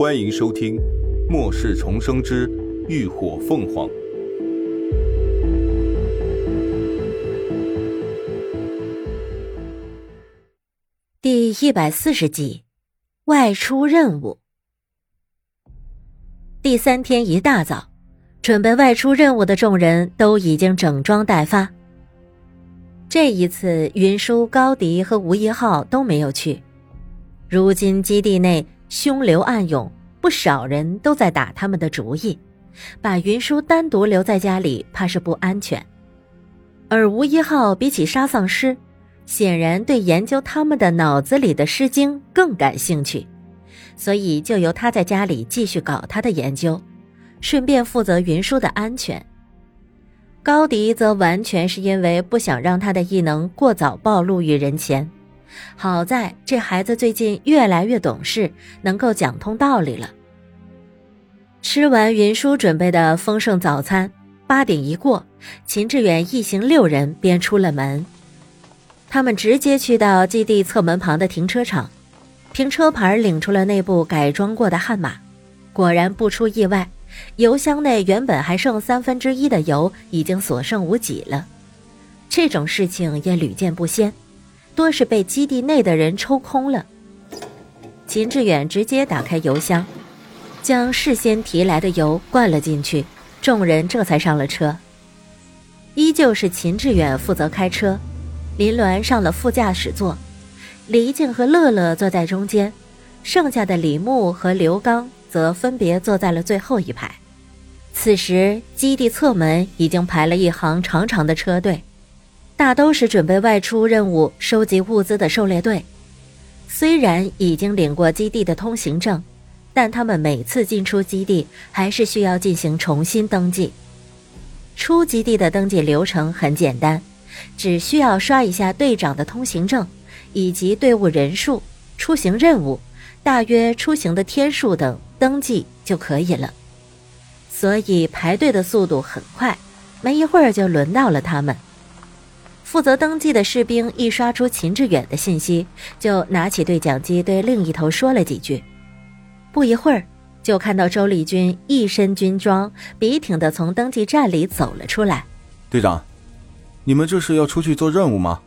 欢迎收听《末世重生之浴火凤凰》第一百四十集，外出任务。第三天一大早，准备外出任务的众人都已经整装待发。这一次，云舒、高迪和吴一浩都没有去。如今基地内凶流暗涌，不少人都在打他们的主意，把云舒单独留在家里，怕是不安全。而吴一浩比起杀丧尸，显然对研究他们的脑子里的诗经更感兴趣，所以就由他在家里继续搞他的研究，顺便负责云舒的安全。高迪则完全是因为不想让他的异能过早暴露于人前。好在这孩子最近越来越懂事，能够讲通道理了。吃完云舒准备的丰盛早餐，八点一过，秦志远一行六人便出了门。他们直接去到基地侧门旁的停车场，凭车牌领出了那部改装过的悍马。果然不出意外。油箱内原本还剩三分之一的油，已经所剩无几了。这种事情也屡见不鲜，多是被基地内的人抽空了。秦志远直接打开油箱，将事先提来的油灌了进去，众人这才上了车。依旧是秦志远负责开车，林鸾上了副驾驶座，黎静和乐乐坐在中间，剩下的李牧和刘刚。则分别坐在了最后一排。此时，基地侧门已经排了一行长长的车队，大都是准备外出任务、收集物资的狩猎队。虽然已经领过基地的通行证，但他们每次进出基地还是需要进行重新登记。出基地的登记流程很简单，只需要刷一下队长的通行证，以及队伍人数、出行任务、大约出行的天数等。登记就可以了，所以排队的速度很快，没一会儿就轮到了他们。负责登记的士兵一刷出秦志远的信息，就拿起对讲机对另一头说了几句。不一会儿，就看到周丽君一身军装，笔挺的从登记站里走了出来。队长，你们这是要出去做任务吗？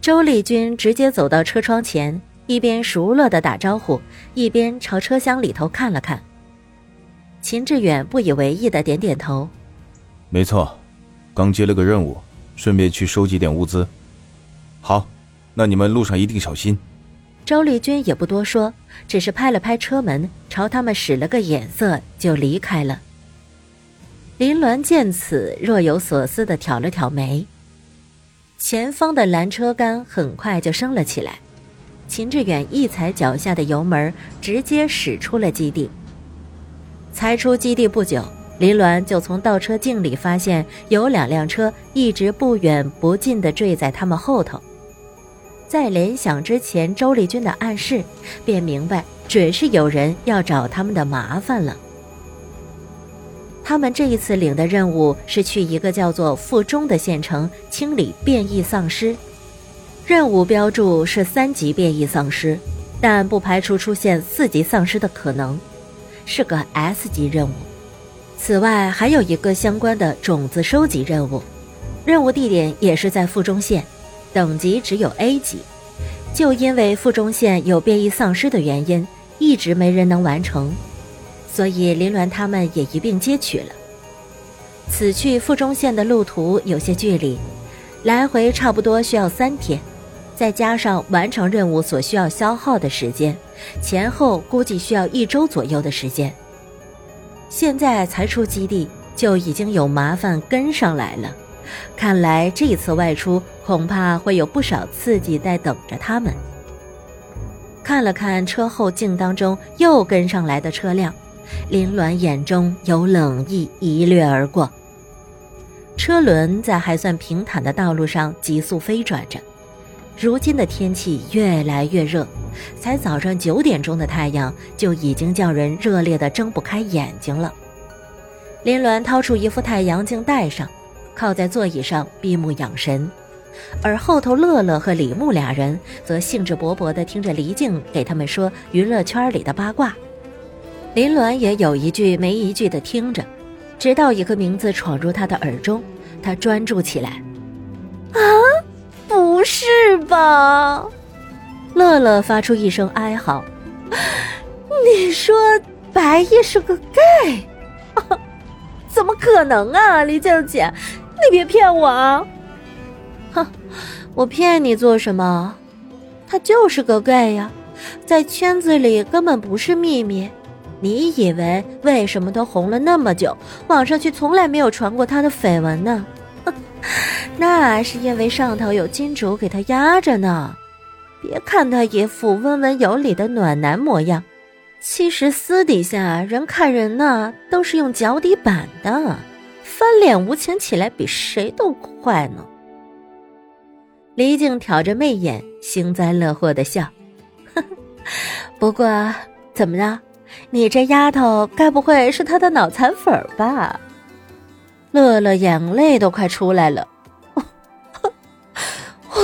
周丽君直接走到车窗前。一边熟络的打招呼，一边朝车厢里头看了看。秦志远不以为意的点点头：“没错，刚接了个任务，顺便去收集点物资。好，那你们路上一定小心。”周丽君也不多说，只是拍了拍车门，朝他们使了个眼色，就离开了。林鸾见此，若有所思的挑了挑眉。前方的拦车杆很快就升了起来。秦志远一踩脚下的油门，直接驶出了基地。才出基地不久，林鸾就从倒车镜里发现有两辆车一直不远不近地坠在他们后头。在联想之前周丽君的暗示，便明白准是有人要找他们的麻烦了。他们这一次领的任务是去一个叫做附中的县城清理变异丧尸。任务标注是三级变异丧尸，但不排除出现四级丧尸的可能，是个 S 级任务。此外，还有一个相关的种子收集任务，任务地点也是在附中县，等级只有 A 级。就因为附中县有变异丧尸的原因，一直没人能完成，所以林鸾他们也一并接取了。此去附中县的路途有些距离，来回差不多需要三天。再加上完成任务所需要消耗的时间，前后估计需要一周左右的时间。现在才出基地，就已经有麻烦跟上来了。看来这次外出恐怕会有不少刺激在等着他们。看了看车后镜当中又跟上来的车辆，林鸾眼中有冷意一掠而过。车轮在还算平坦的道路上急速飞转着。如今的天气越来越热，才早上九点钟的太阳就已经叫人热烈的睁不开眼睛了。林鸾掏出一副太阳镜戴上，靠在座椅上闭目养神，而后头乐乐和李牧俩人则兴致勃勃地听着黎静给他们说娱乐圈里的八卦。林鸾也有一句没一句的听着，直到一个名字闯入他的耳中，他专注起来。啊，不是吧？乐乐发出一声哀嚎。你说白夜是个 gay？怎么可能啊，李静姐，你别骗我啊！哼，我骗你做什么？他就是个 gay 呀，在圈子里根本不是秘密。你以为为什么他红了那么久，网上却从来没有传过他的绯闻呢？那是因为上头有金主给他压着呢。别看他一副温文有礼的暖男模样，其实私底下人看人呢都是用脚底板的，翻脸无情起来比谁都快呢。李靖挑着媚眼，幸灾乐祸的笑，呵呵。不过怎么着？你这丫头该不会是他的脑残粉吧？乐乐眼泪都快出来了。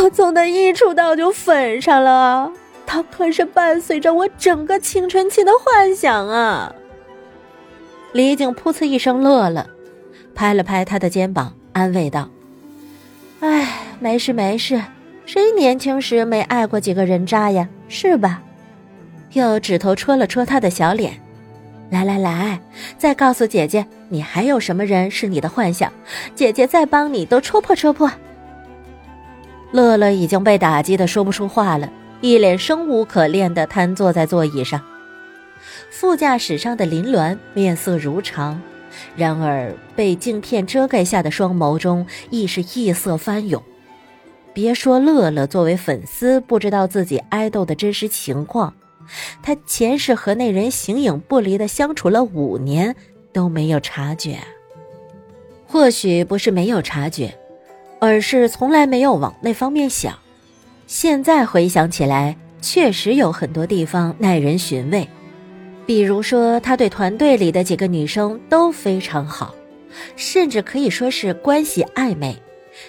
我从他一出道就粉上了，他可是伴随着我整个青春期的幻想啊！李靖噗呲一声乐了，拍了拍他的肩膀，安慰道：“哎，没事没事，谁年轻时没爱过几个人渣呀？是吧？”又指头戳了戳他的小脸，“来来来，再告诉姐姐，你还有什么人是你的幻想？姐姐再帮你都戳破戳破。”乐乐已经被打击的说不出话了，一脸生无可恋的瘫坐在座椅上。副驾驶上的林鸾面色如常，然而被镜片遮盖下的双眸中亦是异色翻涌。别说乐乐作为粉丝不知道自己爱豆的真实情况，他前世和那人形影不离的相处了五年都没有察觉。或许不是没有察觉。而是从来没有往那方面想，现在回想起来，确实有很多地方耐人寻味。比如说，他对团队里的几个女生都非常好，甚至可以说是关系暧昧，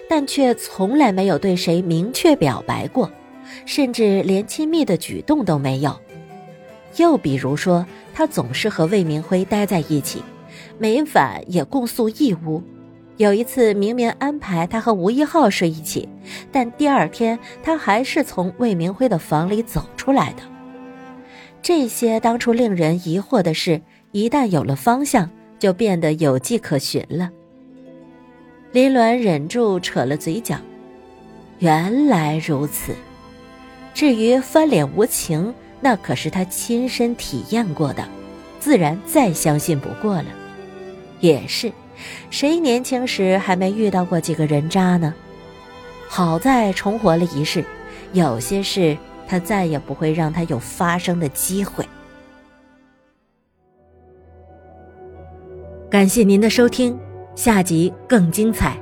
但却从来没有对谁明确表白过，甚至连亲密的举动都没有。又比如说，他总是和魏明辉待在一起，每晚也共宿一屋。有一次，明明安排他和吴一浩睡一起，但第二天他还是从魏明辉的房里走出来的。这些当初令人疑惑的事，一旦有了方向，就变得有迹可循了。林鸾忍住扯了嘴角，原来如此。至于翻脸无情，那可是他亲身体验过的，自然再相信不过了。也是。谁年轻时还没遇到过几个人渣呢？好在重活了一世，有些事他再也不会让他有发生的机会。感谢您的收听，下集更精彩。